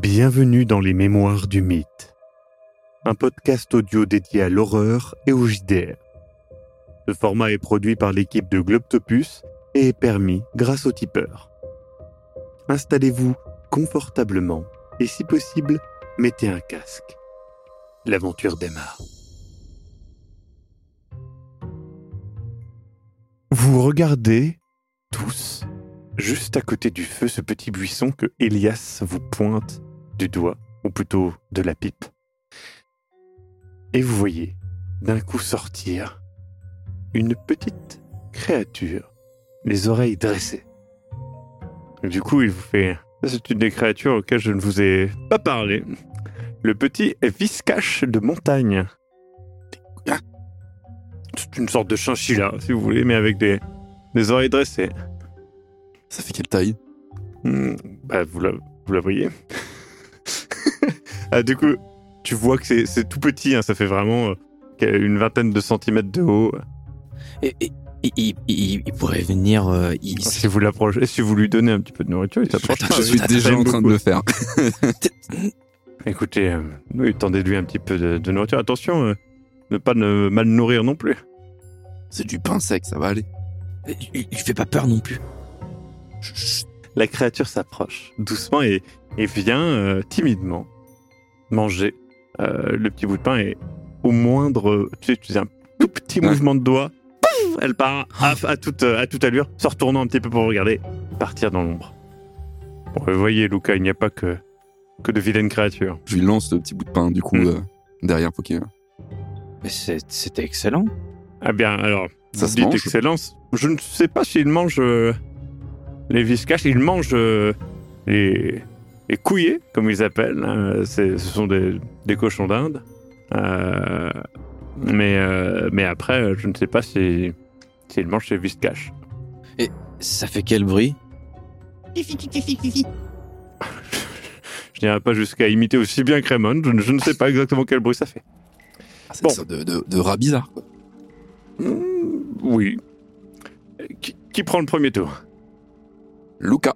Bienvenue dans les Mémoires du Mythe, un podcast audio dédié à l'horreur et au JDR. Ce format est produit par l'équipe de Globtopus et est permis grâce au tipeur. Installez-vous confortablement et si possible, mettez un casque. L'aventure démarre. Vous regardez tous juste à côté du feu ce petit buisson que Elias vous pointe du doigt, ou plutôt de la pipe. Et vous voyez d'un coup sortir une petite créature, les oreilles dressées. Du coup, il vous fait C'est une des créatures auxquelles je ne vous ai pas parlé. Le petit viscache de montagne. C'est une sorte de chinchilla, si vous voulez, mais avec des, des oreilles dressées. Ça fait quelle taille? Hmm, bah, vous, la, vous la voyez Ah, Du coup, tu vois que c'est- tout petit, hein, ça fait vraiment euh, une vingtaine de centimètres de haut. Et, il, il- il pourrait venir. euh, il- Si vous l'approchez, si vous lui donnez un petit peu de nourriture, il s'approche Je suis déjà en train de le faire. Écoutez, euh, oui, tendez-lui un petit peu de, de nourriture. Attention, euh, ne pas ne mal nourrir non plus. C'est du pain sec, ça va aller. il, il fait pas peur non plus. Chut, chut. La créature s'approche doucement et, et vient euh, timidement manger euh, le petit bout de pain et au moindre, tu sais, tu fais un tout petit Ouais. mouvement de doigt, pouf, elle part à, à toute, à toute allure, se retournant un petit peu pour regarder, partir dans l'ombre. Bon, vous voyez, Luca, il n'y a pas que, que de vilaines créatures. Je lui lance le petit bout de pain, du coup, Mm. euh, derrière Poké. Mais c'est- C'était excellent. Ah bien, alors, Ça vous se dites mange excellence. Je ne sais pas s'il mange euh, les viscaches. Il mange euh, les, les couillés, comme ils appellent. hein. Ce sont des, des cochons d'Inde. Euh, mais, euh, mais après, je ne sais pas si- s'il mange les viscaches. Ça fait quel bruit? Je n'irai pas jusqu'à imiter aussi bien que Raymond. Je, ne- je ne sais pas exactement quel bruit ça fait. Ah, c'est Bon. une sorte de, de, de rat bizarre, quoi. Hmm, oui. Qui, qui prend le premier tour? Luca.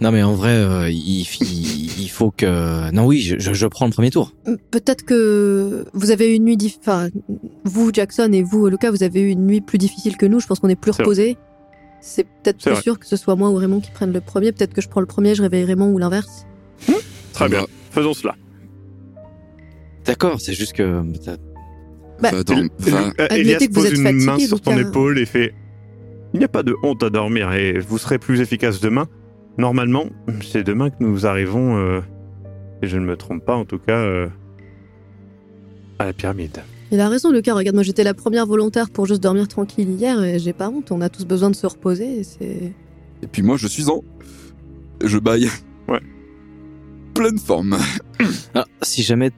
Non, mais en vrai, euh, il, il- il faut que. Non, oui, je, prends le premier tour. Peut-être que vous avez eu une nuit, dif- enfin, vous Jackson et vous Lucas, vous avez eu une nuit plus difficile que nous. Je pense qu'on est plus reposés. C'est peut-être plus vrai. sûr que ce soit moi ou Raymond qui prennent le premier. Peut-être que je prends le premier, je réveille Raymond ou l'inverse. Très bien. Va- Faisons cela. D'accord, c'est juste que. Bah, va, dorm- Le- va- euh, Elias pose une fatigué, main sur ton Lucas. épaule et fait Il n'y a pas de honte à dormir et vous serez plus efficace demain. Normalement, c'est demain que nous arrivons, euh, et je ne me trompe pas en tout cas, euh, à la pyramide. Il a raison, Lucas. Regarde, moi j'étais la première volontaire pour juste dormir tranquille hier et j'ai pas honte. On a tous besoin de se reposer. et C'est Et puis moi, je suis en. Je baille. Ouais. Pleine forme. Ah, si jamais.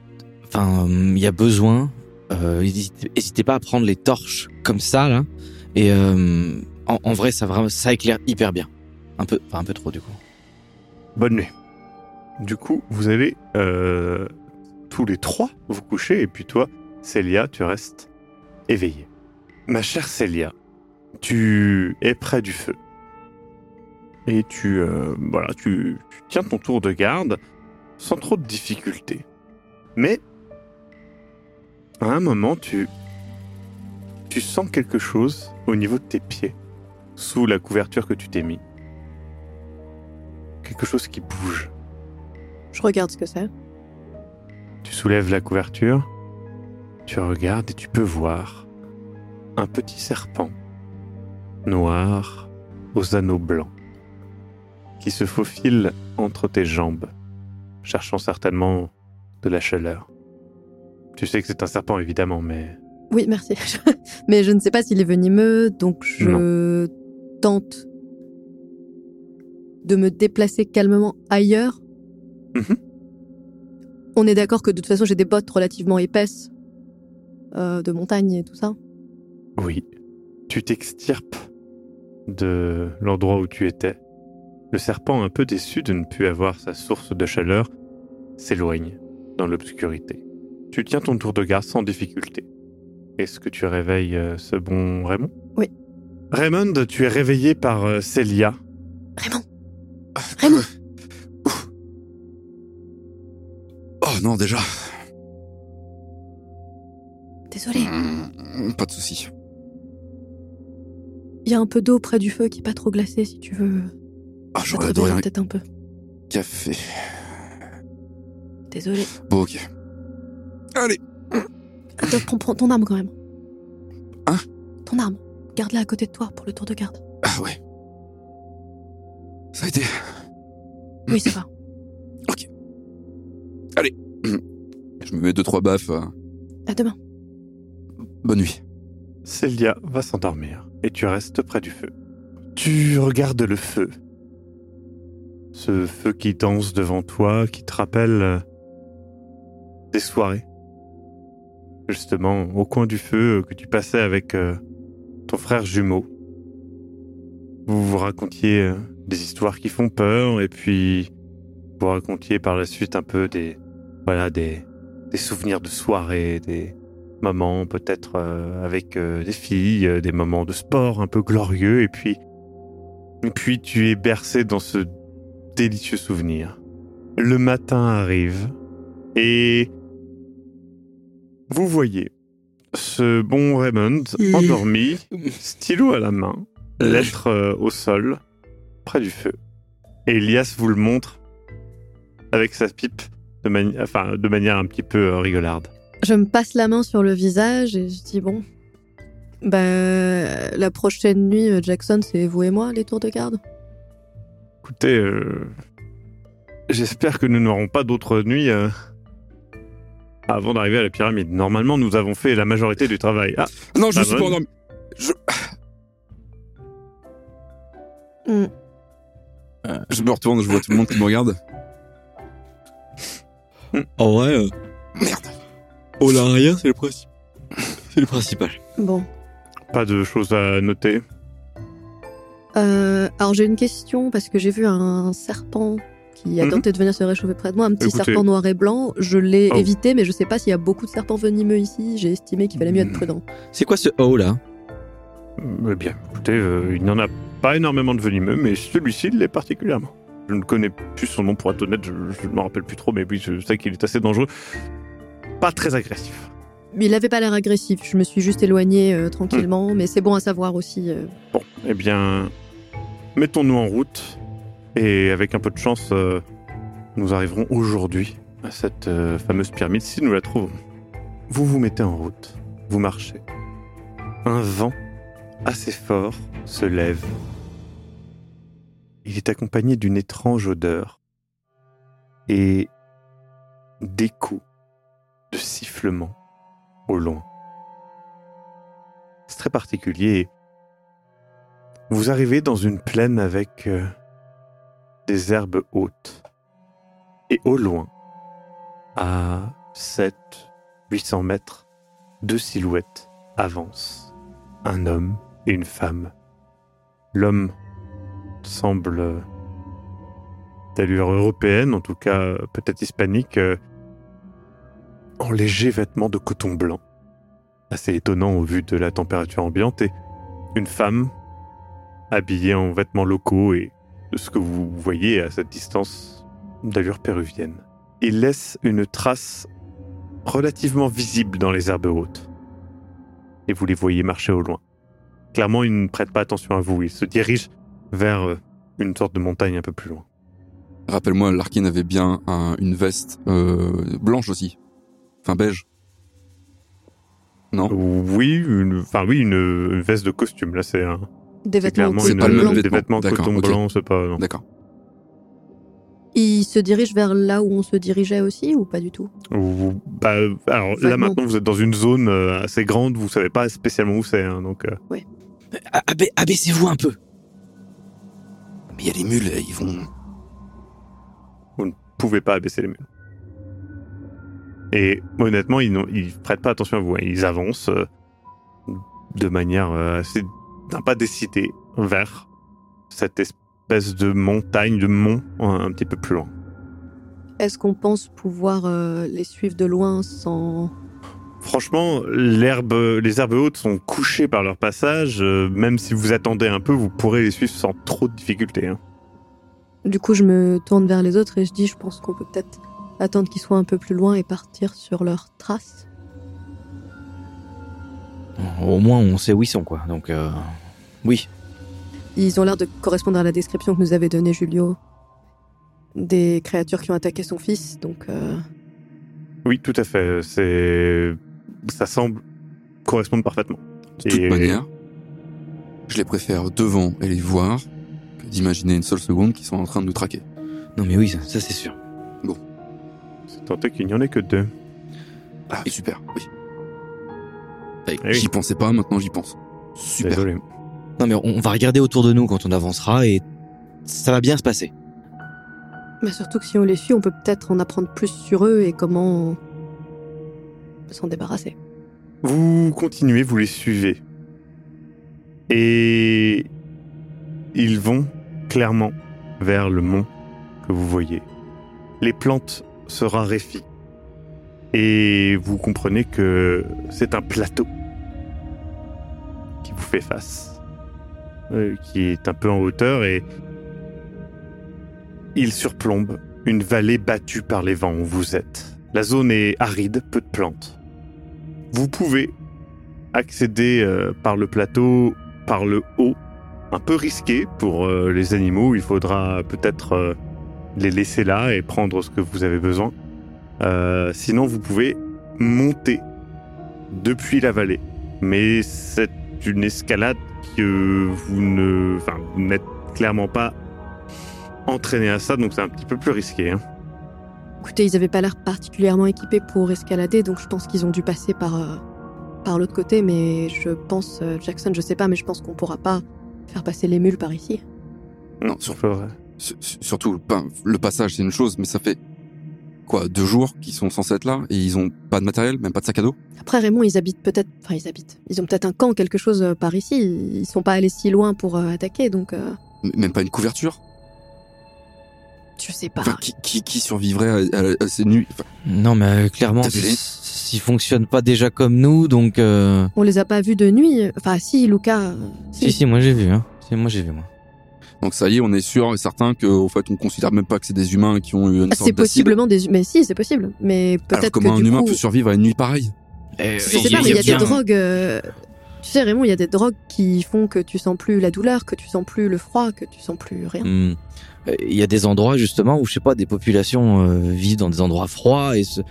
Enfin, il y a besoin. euh, N'hésitez pas à prendre les torches comme ça, là. Et euh, en, en vrai, ça, vraiment, ça éclaire hyper bien. Un peu, trop, du coup. Bonne nuit. Du coup, vous allez euh, tous les trois vous coucher et puis toi, Célia, tu restes éveillée. Ma chère Célia, tu es près du feu. Et tu, euh, tu, tu tiens ton tour de garde sans trop de difficultés. Mais à un moment, tu, tu sens quelque chose au niveau de tes pieds, sous la couverture que tu t'es mis. Quelque chose qui bouge. Je regarde ce que c'est. Tu soulèves la couverture, tu regardes et tu peux voir un petit serpent noir aux anneaux blancs qui se faufile entre tes jambes, cherchant certainement de la chaleur. Tu sais que c'est un serpent évidemment, mais Oui, merci. Mais je ne sais pas s'il est venimeux, donc je tente de me déplacer calmement ailleurs. Mhm. On est d'accord que de toute façon j'ai des bottes relativement épaisses euh, de montagne et tout ça. oui, tu t'extirpes de l'endroit où tu étais. Le serpent, un peu déçu de ne plus avoir sa source de chaleur, s'éloigne dans l'obscurité. Tu tiens ton tour de garde sans difficulté. Est-ce que tu réveilles euh, ce bon Raymond? Oui. Raymond, tu es réveillé par euh, Célia. Raymond Raymond non, déjà. Désolé. Mm, Pas de souci. Il y a un peu d'eau près du feu qui est pas trop glacée si tu veux. Ah, j'aurais adoré peut-être un peu. café. Désolé. Bon, ok. Allez. Attends, prends, prends ton arme quand même. Hein? Ton arme. Garde-la à côté de toi pour le tour de garde. Ah ouais. Ça a été. Oui, ça va. Je me mets deux, trois baffes. euh, À demain. Bonne nuit. Célia va s'endormir et tu restes près du feu. Tu regardes le feu. Ce feu qui danse devant toi, qui te rappelle euh, des soirées. Justement, au coin du feu euh, que tu passais avec ton frère jumeau. Vous vous racontiez euh, des histoires qui font peur et puis vous racontiez par la suite un peu des voilà des, des souvenirs de soirées, des, moments peut-être euh, avec euh, des filles, euh, des moments de sport un peu glorieux, et puis, et puis tu es bercé dans ce délicieux souvenir. Le matin arrive et vous voyez ce bon Raymond endormi, stylo à la main, lettre euh, au sol, près du feu. Et Elias vous le montre avec sa pipe de, mani- enfin, de manière un petit peu euh, rigolarde. Je me passe la main sur le visage et je dis bon. Bah, la prochaine nuit, euh, Jackson, c'est vous et moi, les tours de garde. Écoutez, euh, j'espère que nous n'aurons pas d'autres nuits euh, avant d'arriver à la pyramide. Normalement, nous avons fait la majorité du travail. Ah, Non, je suis pas bonne. endormi. Je... Hmm. je me retourne, je vois tout le monde qui me regarde. En vrai, euh, Merde. on n'a rien, c'est le principe. C'est le principal. Bon. pas de choses à noter. Euh, alors j'ai une question parce que j'ai vu un serpent qui a Mhm. tenté de venir se réchauffer près de moi, un petit Écoutez. serpent noir et blanc. Je l'ai Oh. évité, mais je sais pas s'il y a beaucoup de serpents venimeux ici. J'ai estimé qu'il fallait mieux être Mhm. prudent. C'est quoi ce haut là? Eh bien, écoutez, euh, il n'y en a pas énormément de venimeux, mais celui-ci l'est particulièrement. Je ne connais plus son nom pour être honnête, je ne me rappelle plus trop, mais oui, je sais qu'il est assez dangereux. Pas très agressif. Il avait pas l'air agressif. Je me suis juste éloignée euh, tranquillement, mais c'est bon à savoir aussi. euh. Bon, eh bien, mettons-nous en route, et avec un peu de chance, euh, nous arriverons aujourd'hui à cette fameuse pyramide, si nous la trouvons. Vous vous mettez en route, vous marchez. Un vent assez fort se lève. Il est accompagné d'une étrange odeur et d'échos de sifflements au loin. C'est très particulier. Vous arrivez dans une plaine avec euh, des herbes hautes. Et au loin, à 700-800 mètres, deux silhouettes avancent. Un homme et une femme. L'homme semble d'allure européenne, en tout cas peut-être hispanique, euh, en léger vêtements de coton blanc. Assez étonnant au vu de la température ambiante. Et une femme habillée en vêtements locaux et de ce que vous voyez à cette distance d'allure péruvienne. Il laisse une trace relativement visible dans les herbes hautes. Et vous les voyez marcher au loin. Clairement, ils ne prêtent pas attention à vous. Ils se dirigent vers euh, une sorte de montagne un peu plus loin. Rappelle-moi, Larkin avait bien un- une veste euh, blanche aussi. Enfin, beige. Non? Oui, une, enfin oui, une, une veste de costume. Là, c'est un, Des c'est vêtements clairement C'est une, pas le même des vêtement. vêtements D'accord, coton ok. blanc. C'est pas. D'accord. Il se dirige vers là où on se dirigeait aussi ou pas du tout? Vous- bah, alors là maintenant, vous êtes dans une zone euh, assez grande. Vous savez pas spécialement où c'est. hein, donc. euh, abai- Abaissez-vous un peu. Mais il y a les mules, ils vont. pouvez pas abaisser les murs. Et honnêtement, ils ne prêtent pas attention à vous. hein. Ils avancent euh, de manière euh, assez d'un pas décidé vers cette espèce de montagne, de mont un, un petit peu plus loin. Est-ce qu'on pense pouvoir euh, les suivre de loin sans... Franchement, les herbes hautes sont couchées par leur passage. euh, même si vous attendez un peu, vous pourrez les suivre sans trop de difficultés. hein. Du coup, je me tourne vers les autres et je dis, je pense qu'on peut peut-être attendre qu'ils soient un peu plus loin et partir sur leurs traces. Au moins, on sait où ils sont, quoi. Donc, euh, oui. Ils ont l'air de correspondre à la description que nous avait donnée Julio des créatures qui ont attaqué son fils, donc euh, Oui, tout à fait. C'est, ça semble correspondre parfaitement. De toute Et- manière, je les préfère devant et les voir que d'imaginer une seule seconde qu'ils sont en train de nous traquer. Non, mais oui, ça, ça, c'est sûr. C'est tenté qu'il n'y en ait que deux. Ah, super, oui. Bah, Eh oui. J'y pensais pas, maintenant j'y pense. Super. Désolé. Non, mais on va regarder autour de nous quand on avancera et ça va bien se passer. mais surtout que si on les suit, on peut peut-être en apprendre plus sur eux et comment s'en débarrasser. Vous continuez, vous les suivez. Et ils vont clairement vers le mont que vous voyez. Les plantes se raréfient. Et vous comprenez que c'est un plateau qui vous fait face, euh, qui est un peu en hauteur et il surplombe une vallée battue par les vents où vous êtes. La zone est aride, peu de plantes. Vous pouvez accéder euh, par le plateau, par le haut, un peu risqué pour euh, les animaux. Il faudra peut-être euh, les laisser là et prendre ce que vous avez besoin. Sinon, vous pouvez monter depuis la vallée. Mais c'est une escalade que vous ne, vous n'êtes clairement pas entraîné à ça, donc c'est un petit peu plus risqué. hein. Écoutez, ils avaient pas l'air particulièrement équipés pour escalader, donc je pense qu'ils ont dû passer par, euh, par l'autre côté, mais je pense, euh, Jackson, je sais pas, mais je pense qu'on pourra pas faire passer les mules par ici. Non, sur- sur- surtout, ben, le passage c'est une chose, mais ça fait quoi, deux jours qu'ils sont censés être là et ils ont pas de matériel, même pas de sac à dos? Après, Raymond, ils habitent peut-être. Enfin, ils habitent. Ils ont peut-être un camp, quelque chose euh, par ici. Ils sont pas allés si loin pour euh, attaquer, donc euh, Même pas une couverture? Je sais pas. Enfin, qui, qui, qui survivrait à, à- à ces nuits Enfin, Non, mais euh, clairement, T'as vu les- s- ils fonctionnent pas déjà comme nous, donc. euh, On les a pas vus de nuit. Enfin, si, Lucas. euh, Si, si, moi j'ai vu, hein. Si, moi j'ai vu, moi. Donc ça y est, on est sûr et certain qu'au fait, on considère même pas que c'est des humains qui ont eu une Ah, sorte c'est possiblement des. Mais si, c'est possible. Mais Alors peut-être comment que un du humain coup. peut survivre à une nuit pareille? Euh, Je sais pas, mais il y a des drogues. euh, Tu sais, Raymond, il y a des drogues qui font que tu sens plus la douleur, que tu sens plus le froid, que tu sens plus rien. Hmm. Euh, Il y a des endroits justement où je sais pas, des populations euh, vivent dans des endroits froids et euh,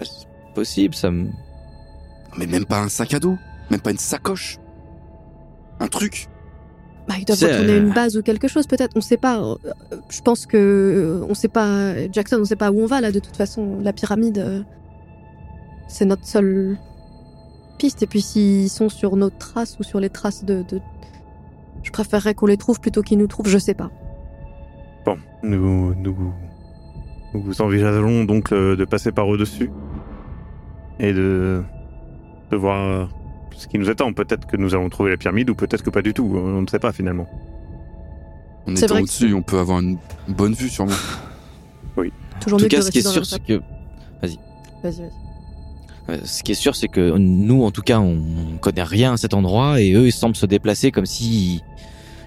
c'est possible, ça me. Mais même pas un sac à dos, même pas une sacoche, un truc. Bah, ils doivent retourner une base ou quelque chose, peut-être. On sait pas. Je pense que. On sait pas. Jackson, on sait pas où on va, là, de toute façon. La pyramide. C'est notre seule piste. Et puis, s'ils sont sur nos traces ou sur les traces de. de- Je préférerais qu'on les trouve plutôt qu'ils nous trouvent, je sais pas. Bon, nous, nous, nous envisageons donc euh, de passer par au-dessus et de, de voir euh, ce qui nous attend. Peut-être que nous allons trouver la pyramide ou peut-être que pas du tout. On ne sait pas finalement. En C'est étant vrai que au-dessus, on peut avoir une bonne vue sûrement. Toujours En tout mieux que cas, de ce qui est sûr, c'est que Vas-y, vas-y. euh, ce qui est sûr, c'est que nous, en tout cas, on connaît rien à cet endroit et eux, ils semblent se déplacer comme si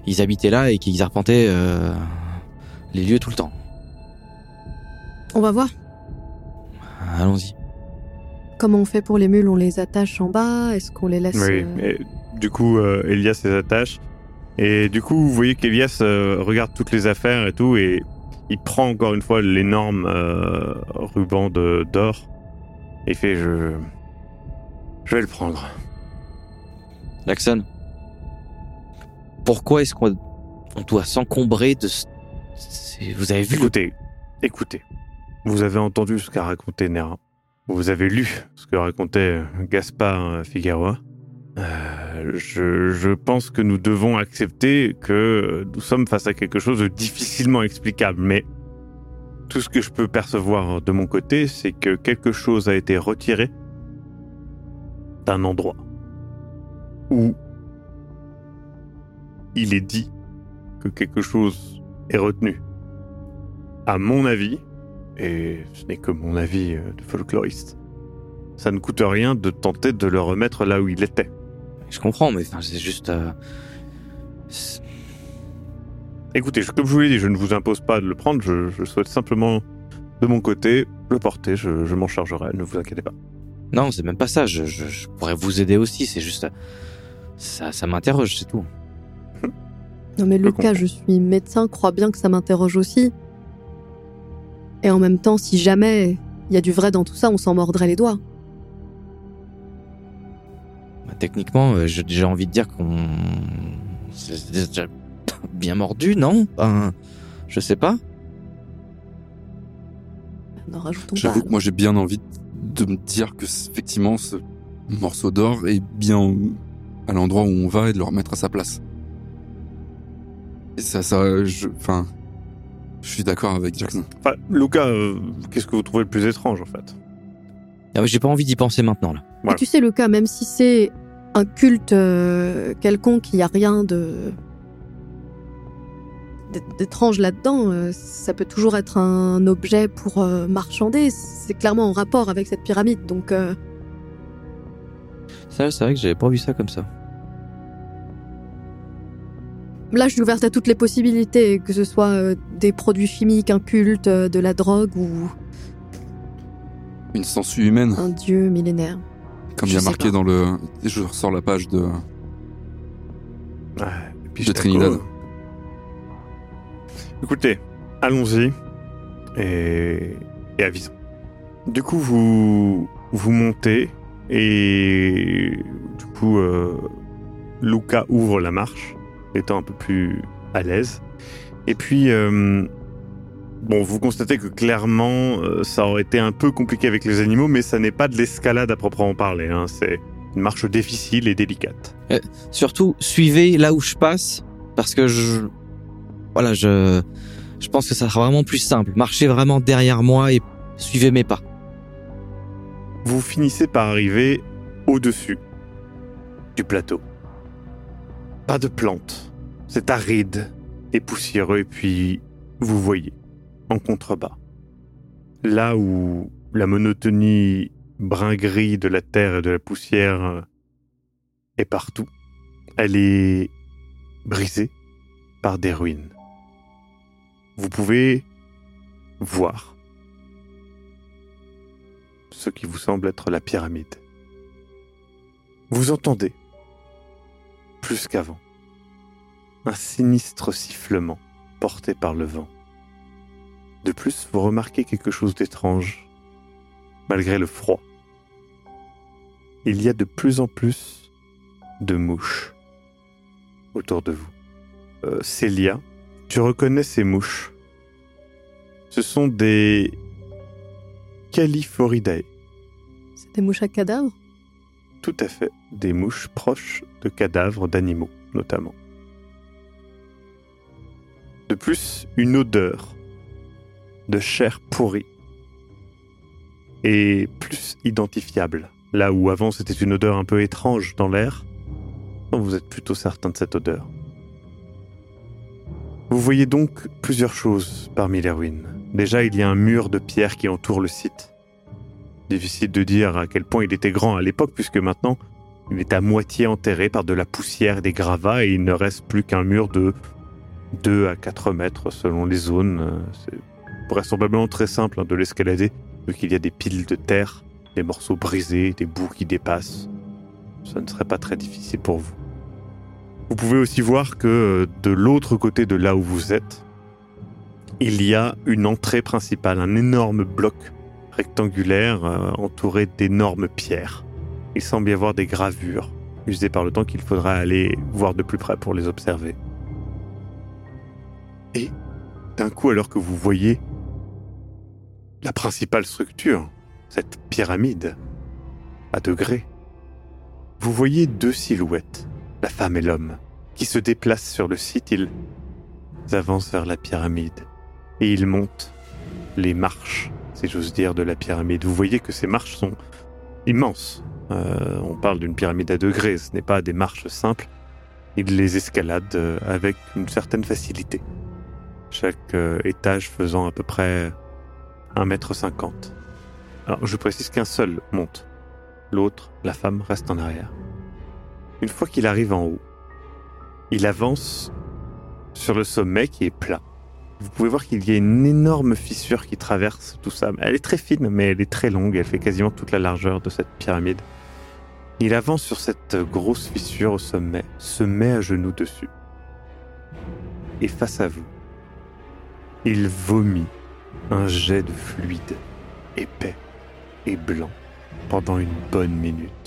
ils habitaient là et qu'ils arpentaient euh, les lieux tout le temps. On va voir. Allons-y. Comment on fait pour les mules? On les attache en bas? Est-ce qu'on les laisse Oui, euh, et du coup, euh, Elias les attache. Et du coup, vous voyez qu'Elias euh, regarde toutes les affaires et tout, et il prend encore une fois l'énorme euh, ruban de- d'or. Et il fait je, je vais le prendre. Jackson, pourquoi est-ce qu'on on doit s'encombrer de... Vous avez vu. Écoutez, écoutez. Vous avez entendu ce qu'a raconté Nera. Vous avez lu ce que racontait Gaspard Figueroa. Euh, je, je pense que nous devons accepter que nous sommes face à quelque chose de difficilement explicable, mais tout ce que je peux percevoir de mon côté, c'est que quelque chose a été retiré d'un endroit où il est dit que quelque chose est retenu. À mon avis, et ce n'est que mon avis euh, de folkloriste, ça ne coûte rien de tenter de le remettre là où il était. Je comprends, mais c'est juste... euh, Écoutez, je- comme je vous l'ai dit, je ne vous impose pas de le prendre, je, je souhaite simplement De mon côté, le porter, je, je m'en chargerai, ne vous inquiétez pas. Non, c'est même pas ça. Je, je- je pourrais vous aider aussi. C'est juste. Ça, ça m'interroge, c'est tout. Non mais Je Lucas, je suis médecin, crois bien que ça m'interroge aussi. Et en même temps, si jamais il y a du vrai dans tout ça, on s'en mordrait les doigts. Bah, techniquement, euh, j'ai j'ai envie de dire qu'on. Bien mordu, non? Ben, Je sais pas. N'en rajoutons pas. J'avoue que moi j'ai bien envie de me dire que effectivement ce morceau d'or est bien à l'endroit où on va et de le remettre à sa place. Et ça, ça, je, enfin, je suis d'accord avec Jackson. Enfin, Lucas, euh, qu'est-ce que vous trouvez le plus étrange en fait? Ah, J'ai pas envie d'y penser maintenant, là. Voilà. tu sais, Lucas, même si c'est un culte euh, quelconque, il n'y a rien de d'étrange là-dedans. euh, ça peut toujours être un objet pour euh, marchander. C'est clairement en rapport avec cette pyramide. Donc, euh, Ça, c'est vrai que j'avais pas vu ça comme ça. là, je suis ouverte à toutes les possibilités, que ce soit euh, des produits chimiques, un culte, euh, de la drogue ou Une sangsue humaine, un dieu millénaire. comme il y a marqué pas. dans le. Je ressors la page de. Ouais, et puis De Trinidad. Écoutez, allons-y et, et avisons. Du coup, vous vous montez et du coup, euh, Luca ouvre la marche, étant un peu plus à l'aise. Et puis, euh, bon, vous constatez que clairement, euh, ça aurait été un peu compliqué avec les animaux, mais ça n'est pas de l'escalade à proprement parler. hein, C'est une marche difficile et délicate. Surtout, suivez là où je passe, parce que je. Voilà, je. Je pense que ça sera vraiment plus simple. Marchez vraiment derrière moi et suivez mes pas. vous finissez par arriver au-dessus du plateau. Pas de plantes, c'est aride et poussiéreux, et puis vous voyez, en contrebas, là où la monotonie brun-gris de la terre et de la poussière est partout, elle est brisée par des ruines. Vous pouvez voir ce qui vous semble être la pyramide. Vous entendez, plus qu'avant, un sinistre sifflement porté par le vent. De plus, vous remarquez quelque chose d'étrange, malgré le froid. Il y a de plus en plus de mouches autour de vous. Euh, Célia, tu reconnais ces mouches. Ce sont des Califoridae. C'est des mouches à cadavres? Tout à fait, des mouches proches de cadavres d'animaux, notamment. De plus, une odeur de chair pourrie est plus identifiable. Là où avant c'était une odeur un peu étrange dans l'air, vous êtes plutôt certain de cette odeur. Vous voyez donc plusieurs choses parmi les ruines. Déjà, il y a un mur de pierre qui entoure le site. Difficile de dire à quel point il était grand à l'époque, puisque maintenant, il est à moitié enterré par de la poussière et des gravats, et il ne reste plus qu'un mur de 2 à 4 mètres selon les zones. C'est vraisemblablement très simple hein, de l'escalader, vu qu'il y a des piles de terre, des morceaux brisés, des bouts qui dépassent. Ça ne serait pas très difficile pour vous. Vous pouvez aussi voir que euh, de l'autre côté de là où vous êtes, il y a une entrée principale, un énorme bloc rectangulaire euh, entouré d'énormes pierres. Il semble y avoir des gravures usées par le temps qu'il faudra aller voir de plus près pour les observer. Et d'un coup, alors que vous voyez la principale structure, cette pyramide, à degrés, vous voyez deux silhouettes, la femme et l'homme, qui se déplacent sur le site. Ils avancent vers la pyramide et ils montent les marches, si j'ose dire, de la pyramide. Vous voyez que ces marches sont immenses. Euh, on parle d'une pyramide à degrés, ce n'est pas des marches simples. Ils les escaladent euh, avec une certaine facilité. Chaque euh, étage faisant à peu près 1m50. Alors je précise qu'un seul monte. L'autre, la femme, reste en arrière. Une fois qu'il arrive en haut, il avance sur le sommet qui est plat. vous pouvez voir qu'il y a une énorme fissure qui traverse tout ça. Elle est très fine, mais elle est très longue. Elle fait quasiment toute la largeur de cette pyramide. Il avance sur cette grosse fissure au sommet, se met à genoux dessus. Et face à vous, il vomit un jet de fluide épais et blanc pendant une bonne minute.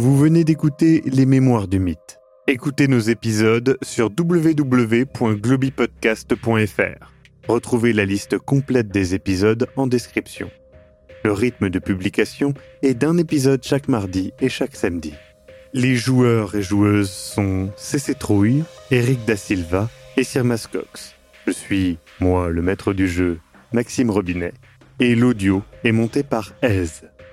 Vous venez d'écouter Les Mémoires du Mythe. Écoutez nos épisodes sur www.globipodcast.fr. Retrouvez la liste complète des épisodes en description. Le rythme de publication est d'un épisode chaque mardi et chaque samedi. Les joueurs et joueuses sont CC Trouille, Eric Da Silva et Sir Cox. Je suis, moi, le maître du jeu, Maxime Robinet, et l'audio est monté par Aise.